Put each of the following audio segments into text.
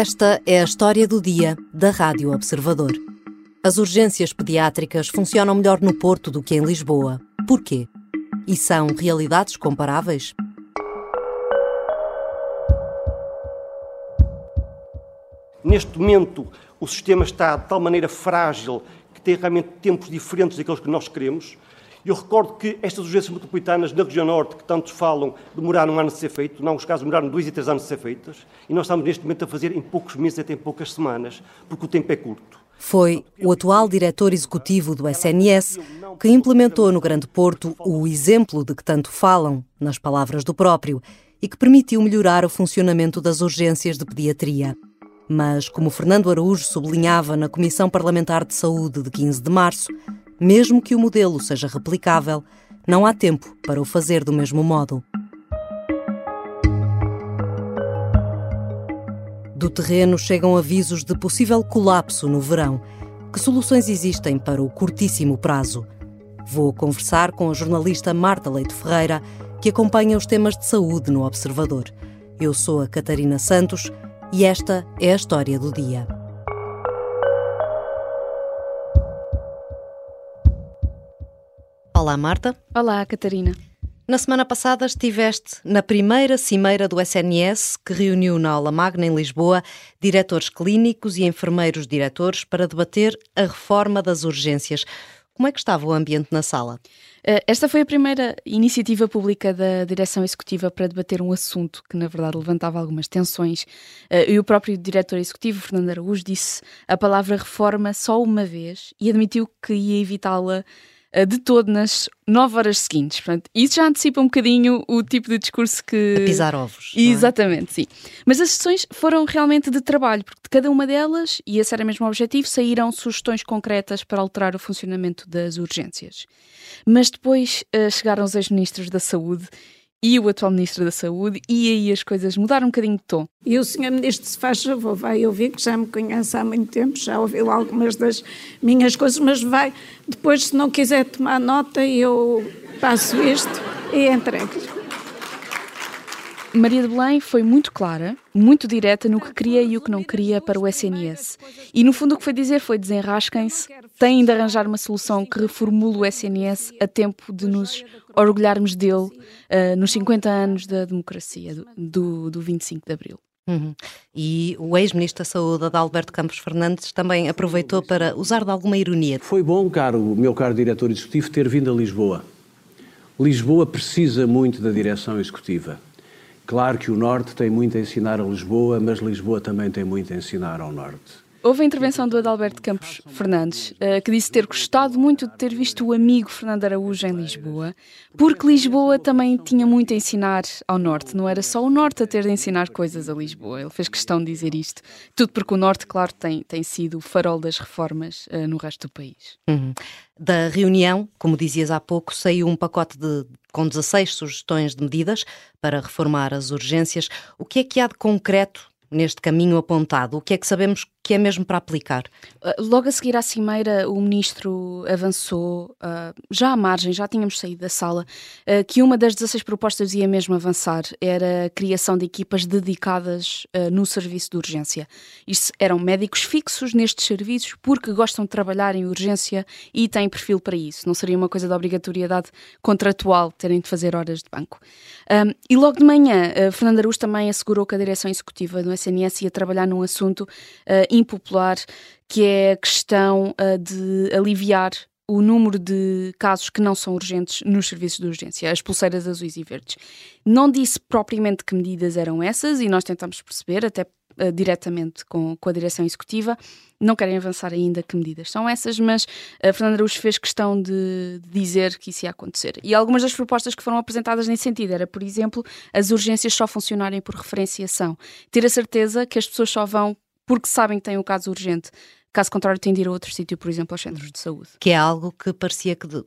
Esta é a história do dia da Rádio Observador. As urgências pediátricas funcionam melhor no Porto do que em Lisboa. Porquê? E são realidades comparáveis? Neste momento, o sistema está de tal maneira frágil que tem realmente tempos diferentes daqueles que nós queremos. Eu recordo que estas urgências metropolitanas na região norte, que tantos falam, demoraram um ano de ser feito, em alguns casos demoraram dois e três anos de ser feitas, e nós estamos neste momento a fazer em poucos meses, até em poucas semanas, porque o tempo é curto. Foi o atual diretor executivo do SNS que implementou no Grande Porto o exemplo de que tanto falam, nas palavras do próprio, e que permitiu melhorar o funcionamento das urgências de pediatria. Mas, como Fernando Araújo sublinhava na Comissão Parlamentar de Saúde de 15 de março, mesmo que o modelo seja replicável, não há tempo para o fazer do mesmo modo. Do terreno chegam avisos de possível colapso no verão. Que soluções existem para o curtíssimo prazo? Vou conversar com a jornalista Marta Leite Ferreira, que acompanha os temas de saúde no Observador. Eu sou a Catarina Santos e esta é a história do dia. Olá, Marta. Olá, Catarina. Na semana passada estiveste na primeira cimeira do SNS, que reuniu na Aula Magna, em Lisboa, diretores clínicos e enfermeiros diretores para debater a reforma das urgências. Como é que estava o ambiente na sala? Eh, esta foi a primeira iniciativa pública da direção executiva para debater um assunto que, na verdade, levantava algumas tensões. Eh, e o próprio diretor executivo, Fernando Araújo, disse a palavra reforma só uma vez e admitiu que ia evitá-la de todo nas nove horas seguintes. Portanto, isso já antecipa um bocadinho o tipo de discurso que. A pisar ovos. É? Exatamente, é? sim. Mas as sessões foram realmente de trabalho, porque de cada uma delas, e esse era mesmo o objetivo, saíram sugestões concretas para alterar o funcionamento das urgências. Mas depois uh, chegaram os ex-ministros da Saúde e o atual Ministro da Saúde, e aí as coisas mudaram um bocadinho de tom. E o Sr. Ministro, se faz favor, vai ouvir, que já me conhece há muito tempo, já ouviu algumas das minhas coisas, mas vai, depois, se não quiser tomar nota, eu passo isto e entrego-lhe. Maria de Belém foi muito clara, muito direta no que queria e o que não queria para o SNS. E no fundo o que foi dizer foi desenrasquem-se, têm de arranjar uma solução que reformule o SNS a tempo de nos orgulharmos dele uh, nos 50 anos da democracia, do, do, do 25 de Abril. Uhum. E o ex-ministro da Saúde, Adalberto Campos Fernandes, também aproveitou para usar de alguma ironia. Foi bom, caro, meu caro diretor executivo, ter vindo a Lisboa. Lisboa precisa muito da direção executiva. Claro que o Norte tem muito a ensinar a Lisboa, mas Lisboa também tem muito a ensinar ao Norte. Houve a intervenção do Adalberto Campos Fernandes, uh, que disse ter gostado muito de ter visto o amigo Fernando Araújo em Lisboa, porque Lisboa também tinha muito a ensinar ao Norte. Não era só o Norte a ter de ensinar coisas a Lisboa. Ele fez questão de dizer isto. Tudo porque o Norte, claro, tem, tem sido o farol das reformas uh, no resto do país. Uhum. Da reunião, como dizias há pouco, saiu um pacote de, com 16 sugestões de medidas para reformar as urgências. O que é que há de concreto neste caminho apontado? O que é que sabemos que é mesmo para aplicar? Uh, logo a seguir à cimeira, o ministro avançou, uh, já à margem, já tínhamos saído da sala, uh, que uma das 16 propostas ia mesmo avançar, era a criação de equipas dedicadas no serviço de urgência. Isto eram médicos fixos nestes serviços porque gostam de trabalhar em urgência e têm perfil para isso. Não seria uma coisa de obrigatoriedade contratual terem de fazer horas de banco. E logo de manhã, Fernando Araújo também assegurou que a direção executiva do SNS ia trabalhar num assunto impopular, que é a questão uh, de aliviar o número de casos que não são urgentes nos serviços de urgência, as pulseiras azuis e verdes. Não disse propriamente que medidas eram essas e nós tentamos perceber, até uh, diretamente com, com a direção executiva. Não querem avançar ainda que medidas são essas, mas a uh, Fernanda Araújo fez questão de, de dizer que isso ia acontecer. E algumas das propostas que foram apresentadas nesse sentido era, por exemplo, as urgências só funcionarem por referenciação. Ter a certeza que as pessoas só vão porque sabem que têm um caso urgente. Caso contrário, têm de ir a outro sítio, por exemplo, aos centros de saúde. Que é algo que parecia que, de,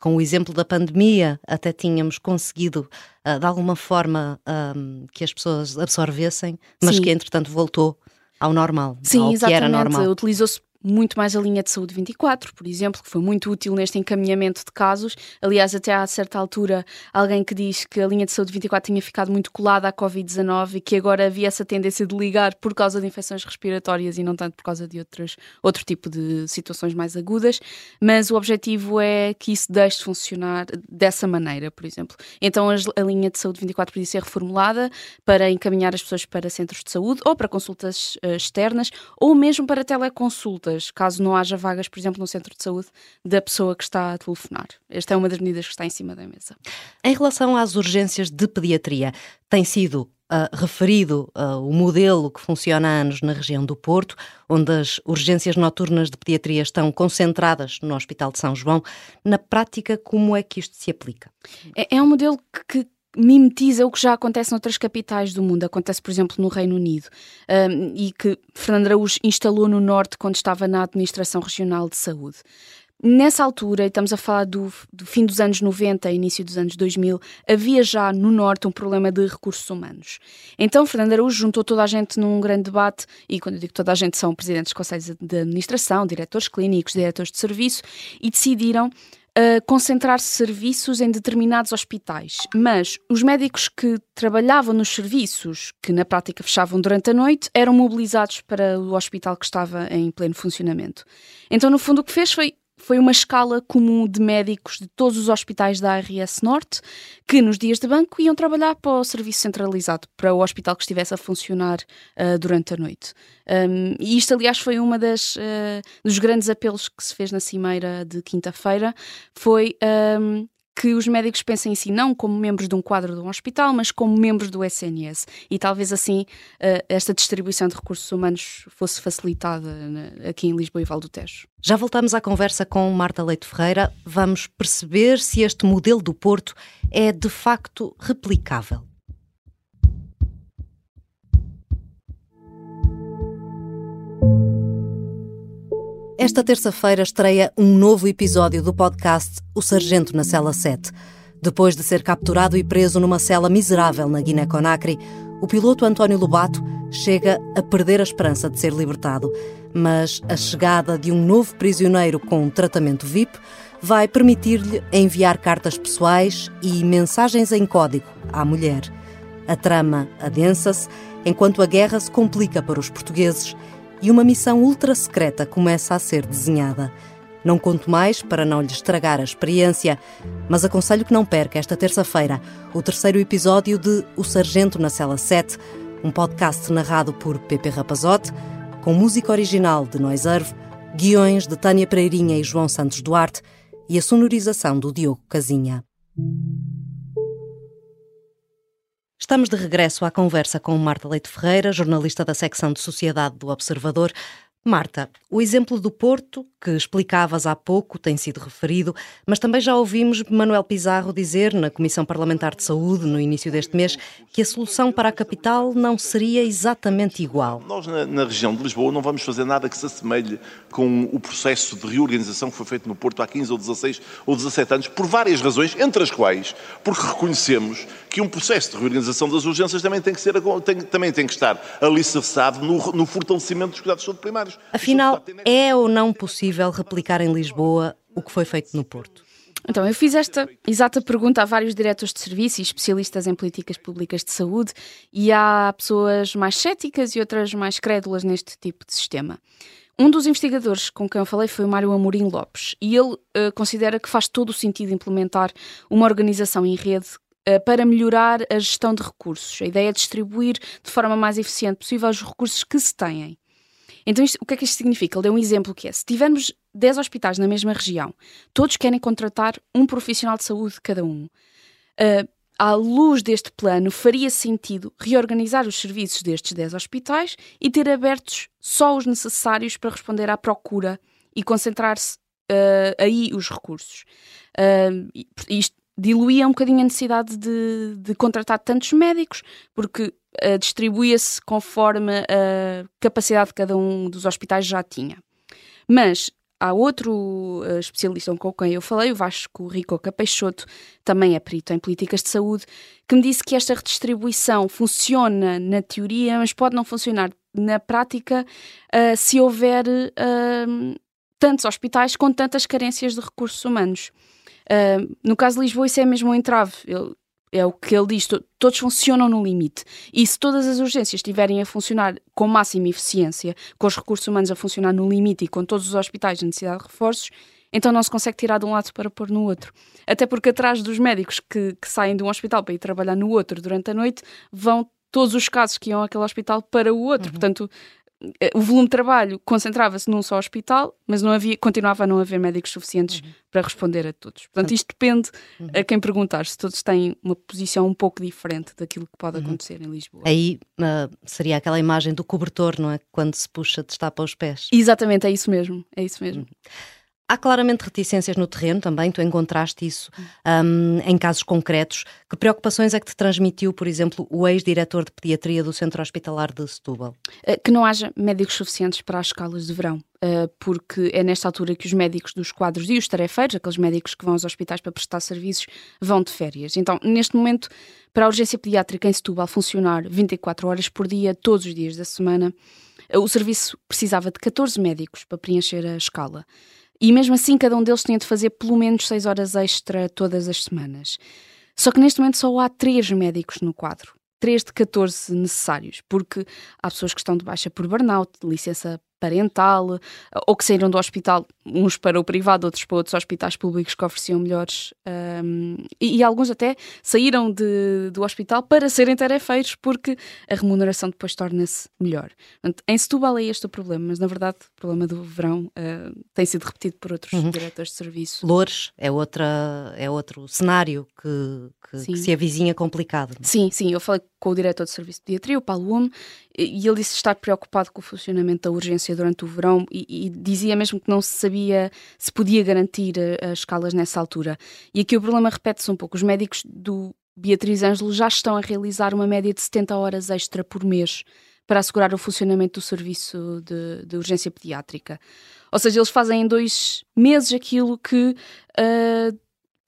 com o exemplo da pandemia, até tínhamos conseguido, uh, de alguma forma, um, que as pessoas absorvessem, mas Sim. que, entretanto, voltou ao normal, Sim, ao exatamente. que era normal. Utilizou-se muito mais a linha de saúde 24, por exemplo, que foi muito útil neste encaminhamento de casos. Aliás, até a certa altura, alguém que diz que a linha de saúde 24 tinha ficado muito colada à Covid-19 e que agora havia essa tendência de ligar por causa de infecções respiratórias e não tanto por causa de outras, outro tipo de situações mais agudas. Mas o objetivo é que isso deixe de funcionar dessa maneira, por exemplo. Então, a linha de saúde 24 podia ser reformulada para encaminhar as pessoas para centros de saúde ou para consultas uh, externas ou mesmo para caso não haja vagas, por exemplo, no centro de saúde da pessoa que está a telefonar. Esta é uma das medidas que está em cima da mesa. Em relação às urgências de pediatria, tem sido Uh, referido uh, o modelo que funciona há anos na região do Porto, onde as urgências noturnas de pediatria estão concentradas no Hospital de São João. Na prática, como é que isto se aplica? É, é um modelo que mimetiza o que já acontece noutras capitais do mundo. Acontece, por exemplo, no Reino Unido, um, e que Fernando Araújo instalou no Norte quando estava na Administração Regional de Saúde. Nessa altura, estamos a falar do, do, fim dos anos 90 início dos anos 2000, havia já no Norte um problema de recursos humanos. Então, Fernando Araújo juntou toda a gente num grande debate, e quando eu digo toda a gente, são presidentes de conselhos de administração, diretores clínicos, diretores de serviço, e decidiram uh, concentrar serviços em determinados hospitais. Mas os médicos que trabalhavam nos serviços, que na prática fechavam durante a noite, eram mobilizados para o hospital que estava em pleno funcionamento. Então, no fundo, o que fez foi foi uma escala comum de médicos de todos os hospitais da ARS Norte que nos dias de banco iam trabalhar para o serviço centralizado, para o hospital que estivesse a funcionar uh, durante a noite. Um, e isto, aliás, foi das uh, dos grandes apelos que se fez na cimeira de quinta-feira, foi um, que os médicos pensem em si não como membros de um quadro de um hospital, mas como membros do SNS. E talvez assim uh, esta distribuição de recursos humanos fosse facilitada aqui em Lisboa e Val do Tejo. Já voltamos à conversa com Marta Leite Ferreira. Vamos perceber se este modelo do Porto é de facto replicável. Esta terça-feira estreia um novo episódio do podcast O Sargento na Cela 7. Depois de ser capturado e preso numa cela miserável na Guiné-Conakry, o piloto António Lobato chega a perder a esperança de ser libertado. Mas a chegada de um novo prisioneiro com um tratamento VIP vai permitir-lhe enviar cartas pessoais e mensagens em código à mulher. A trama adensa-se enquanto a guerra se complica para os portugueses e uma missão ultra secreta começa a ser desenhada. Não conto mais para não lhe estragar a experiência, mas aconselho que não perca esta terça-feira o terceiro episódio de O Sargento na Cela 7, um podcast narrado por Pepe Rapazote, com música original de Noiserve, guiões de Tânia Pereirinha e João Santos Duarte e a sonorização do Diogo Casinha. Estamos de regresso à conversa com Marta Leite Ferreira, jornalista da secção de Sociedade do Observador. Marta, o exemplo do Porto, que explicavas há pouco, tem sido referido, mas também já ouvimos Manuel Pizarro dizer na Comissão Parlamentar de Saúde, no início deste mês, que a solução para a capital não seria exatamente igual. Nós, na, na região de Lisboa, não vamos fazer nada que se assemelhe com o processo de reorganização que foi feito no Porto há 15 ou 16 ou 17 anos, por várias razões, entre as quais, porque reconhecemos que um processo de reorganização das urgências também tem que, ser, tem, também tem que estar alicerçado no, no fortalecimento dos cuidados de saúde primários. Afinal, é ou não possível replicar em Lisboa o que foi feito no Porto? Então, eu fiz esta exata pergunta a vários diretores de serviço e especialistas em políticas públicas de saúde, e há pessoas mais céticas e outras mais crédulas neste tipo de sistema. Um dos investigadores com quem eu falei foi o Mário Amorim Lopes, e ele uh, considera que faz todo o sentido implementar uma organização em rede uh, para melhorar a gestão de recursos. A ideia é distribuir de forma mais eficiente possível os recursos que se têm. Então, isto, o que é que isto significa? Ele deu um exemplo que é: se tivermos 10 hospitais na mesma região, todos querem contratar um profissional de saúde cada um. Uh, à luz deste plano, faria sentido reorganizar os serviços destes 10 hospitais e ter abertos só os necessários para responder à procura e concentrar-se uh, aí os recursos. Uh, isto diluía um bocadinho a necessidade de, de contratar tantos médicos, porque uh, distribuía-se conforme a capacidade que cada um dos hospitais já tinha. Mas há outro uh, especialista com quem eu falei, o Vasco Ricoca Peixoto, também é perito em políticas de saúde, que me disse que esta redistribuição funciona na teoria, mas pode não funcionar na prática uh, se houver uh, tantos hospitais com tantas carências de recursos humanos. Uh, no caso de Lisboa, isso é mesmo um entrave. Ele, é o que ele diz, todos funcionam no limite. E se todas as urgências estiverem a funcionar com máxima eficiência, com os recursos humanos a funcionar no limite e com todos os hospitais de necessidade de reforços, então não se consegue tirar de um lado para pôr no outro. Até porque atrás dos médicos que, que saem de um hospital para ir trabalhar no outro durante a noite, vão todos os casos que iam àquele hospital para o outro. Uhum. Portanto, o volume de trabalho concentrava-se num só hospital, mas não havia, continuava a não haver médicos suficientes uhum. para responder a todos. Portanto, isto depende uhum. a quem perguntar, se todos têm uma posição um pouco diferente daquilo que pode uhum. acontecer em Lisboa. Aí uh, seria aquela imagem do cobertor, não é? Quando se puxa, destapa os pés. Exatamente, é isso mesmo, é isso mesmo. Há claramente reticências no terreno também, tu encontraste isso um, em casos concretos. Que preocupações é que te transmitiu, por exemplo, o ex-diretor de pediatria do Centro Hospitalar de Setúbal? Eh, que não haja médicos suficientes para as escalas de verão, eh, porque é nesta altura que os médicos dos quadros e os tarefeiros, aqueles médicos que vão aos hospitais para prestar serviços, vão de férias. Então, neste momento, para a urgência pediátrica em Setúbal funcionar 24 horas por dia, todos os dias da semana, eh, o serviço precisava de 14 médicos para preencher a escala. E mesmo assim, cada um deles tinha de fazer pelo menos 6 horas extra todas as semanas. Só que neste momento só há 3 médicos no quadro. 3 de 14 necessários, porque há pessoas que estão de baixa por burnout, licença parental, ou que saíram do hospital, uns para o privado, outros para outros hospitais públicos que ofereciam melhores. Um, e, e, alguns até saíram de, do hospital para serem tarefeiros, porque a remuneração depois torna-se melhor. Portanto, em Setúbal é este o problema, mas na verdade o problema do verão uh, tem sido repetido por outros uhum. diretores de serviço. Loures é, outra, é outro cenário que, que, que se avizinha complicado. Sim, sim. Eu falei com o diretor de serviço de pediatria, o Paulo Homme, e ele disse estar preocupado com o funcionamento da urgência durante o verão e, e, dizia mesmo que não se sabia se podia garantir as escalas nessa altura. E aqui o problema repete-se um pouco. Os médicos do Beatriz Ângelo já estão a realizar uma média de 70 horas extra por mês para assegurar o funcionamento do serviço de, de urgência pediátrica. Ou seja, eles fazem em dois meses aquilo que, uh,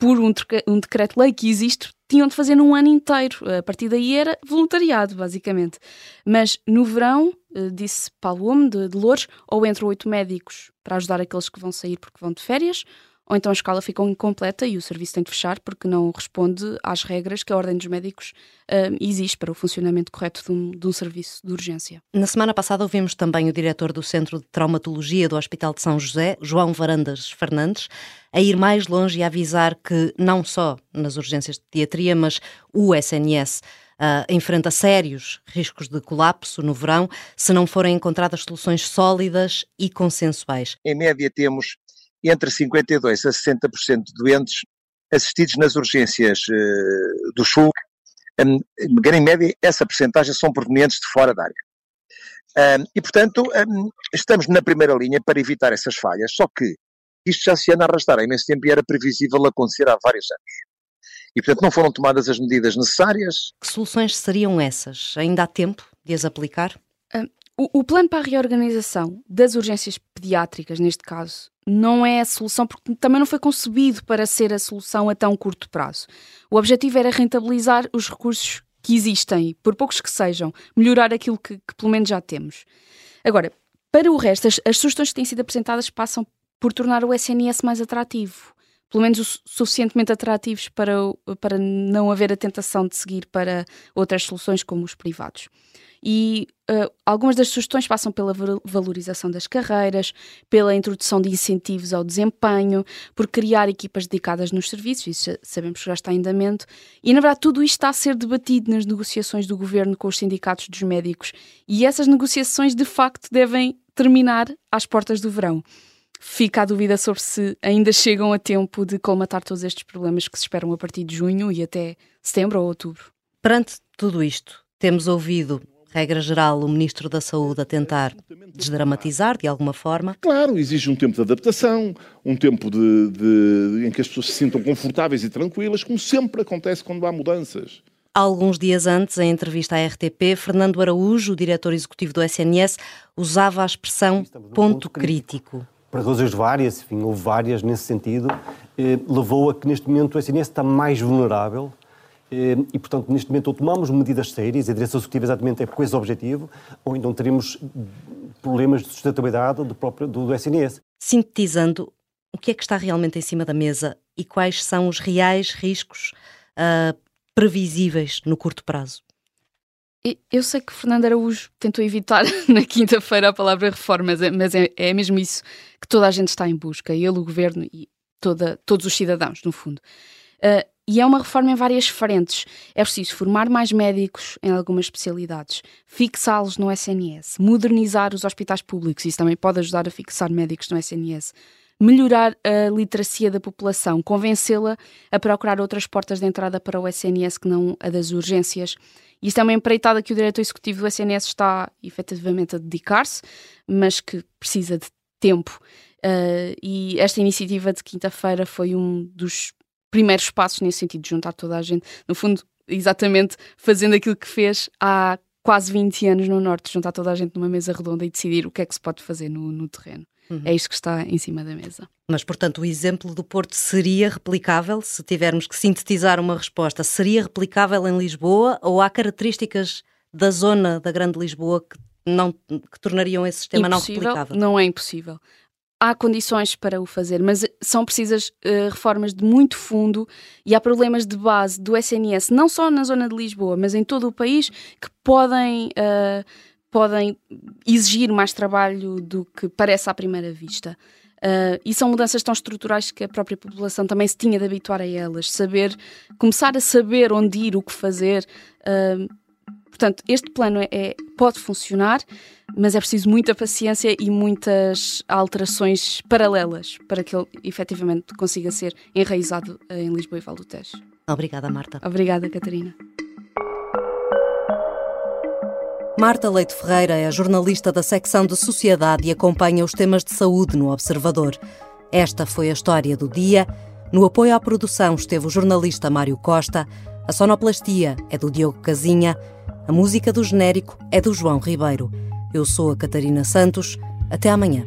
por um, um decreto-lei que existe, tinham de fazer num ano inteiro. A partir daí era voluntariado, basicamente. Mas no verão, eh, disse Paulo Homme, de, de Louros, ou entram oito médicos para ajudar aqueles que vão sair porque vão de férias, ou então a escala fica incompleta e o serviço tem de fechar porque não responde às regras que a Ordem dos Médicos uh, exige para o funcionamento correto de um, de um, serviço de urgência. Na semana passada ouvimos também o diretor do Centro de Traumatologia do Hospital de São José, João Varandas Fernandes, a ir mais longe e a avisar que não só nas urgências de pediatria, mas o SNS Uh, enfrenta sérios riscos de colapso no verão se não forem encontradas soluções sólidas e consensuais. Em média, temos entre 52% a 60% de doentes assistidos nas urgências uh, do SUG. Um, em média, essa percentagem são provenientes de fora da área. Um, e, portanto, um, estamos na primeira linha para evitar essas falhas, só que isto já se anda a arrastar há imenso tempo e era previsível acontecer há vários anos. E, portanto, não foram tomadas as medidas necessárias. Que soluções seriam essas? Ainda há tempo de as aplicar? O, o, plano para a reorganização das urgências pediátricas, neste caso, não é a solução, porque também não foi concebido para ser a solução a tão curto prazo. O objetivo era rentabilizar os recursos que existem, por poucos que sejam, melhorar aquilo que, que pelo menos já temos. Agora, para o resto, as, as sugestões que têm sido apresentadas passam por tornar o SNS mais atrativo pelo menos suficientemente atrativos para, para não haver a tentação de seguir para outras soluções como os privados. E uh, algumas das sugestões passam pela valorização das carreiras, pela introdução de incentivos ao desempenho, por criar equipas dedicadas nos serviços, isso sabemos que já está em andamento, e na verdade tudo isto está a ser debatido nas negociações do governo com os sindicatos dos médicos, e essas negociações de facto devem terminar às portas do verão fica a dúvida sobre se ainda chegam a tempo de colmatar todos estes problemas que se esperam a partir de junho e até setembro ou outubro. Perante tudo isto, temos ouvido regra geral, o Ministro da Saúde a tentar desdramatizar de alguma forma? Claro, exige um tempo de adaptação, um tempo de, de, em que as pessoas se sintam confortáveis e tranquilas, como sempre acontece quando há mudanças. Alguns dias antes, em entrevista à RTP, Fernando Araújo, o diretor executivo do SNS, usava a expressão ponto crítico por razões várias, enfim, houve várias nesse sentido, eh, levou a que neste momento o SNS está mais vulnerável E, portanto, neste momento, ou tomamos medidas sérias, a direção executiva exatamente é com esse objetivo, ou então teremos problemas de sustentabilidade do próprio do, do SNS. Sintetizando, o que é que está realmente em cima da mesa e quais são os reais riscos uh, previsíveis no curto prazo? Eu sei que Fernando Araújo tentou evitar na quinta-feira a palavra reforma, mas é, é, mesmo isso que toda a gente está em busca, ele, o governo e toda, todos os cidadãos, no fundo. Uh, e é uma reforma em várias frentes. É preciso formar mais médicos em algumas especialidades, fixá-los no SNS, modernizar os hospitais públicos, isso também pode ajudar a fixar médicos no SNS, melhorar a literacia da população, convencê-la a procurar outras portas de entrada para o SNS que não a das urgências. Isto é uma empreitada que o diretor executivo do SNS está efetivamente a dedicar-se, mas que precisa de tempo. Uh, e esta iniciativa de quinta-feira foi um dos primeiros passos nesse sentido, juntar toda a gente, no fundo, exatamente fazendo aquilo que fez há quase 20 anos no Norte, juntar toda a gente numa mesa redonda e decidir o que é que se pode fazer no, no terreno. Uhum. É isto que está em cima da mesa. Mas, portanto, o exemplo do Porto seria replicável, se tivermos que sintetizar uma resposta, seria replicável em Lisboa ou há características da zona da Grande Lisboa que, não, que tornariam esse sistema impossível, não replicável? Não é impossível há condições para o fazer, mas são precisas uh, reformas de muito fundo e há problemas de base do SNS, não só na zona de Lisboa, mas em todo o país, que podem, uh, podem exigir mais trabalho do que parece à primeira vista. Uh, e são mudanças tão estruturais que a própria população também se tinha de habituar a elas, saber, começar a saber onde ir, o que fazer. portanto, este plano é, é pode funcionar mas é preciso muita paciência e muitas alterações paralelas para que ele efetivamente consiga ser enraizado em Lisboa e Val do Tejo. Obrigada, Marta. Obrigada, Catarina. Marta Leite Ferreira é jornalista da secção de Sociedade e acompanha os temas de saúde no Observador. Esta foi a história do dia. No apoio à produção esteve o jornalista Mário Costa. A sonoplastia é do Diogo Casinha. A música do genérico é do João Ribeiro. Eu sou a Catarina Santos. Até amanhã.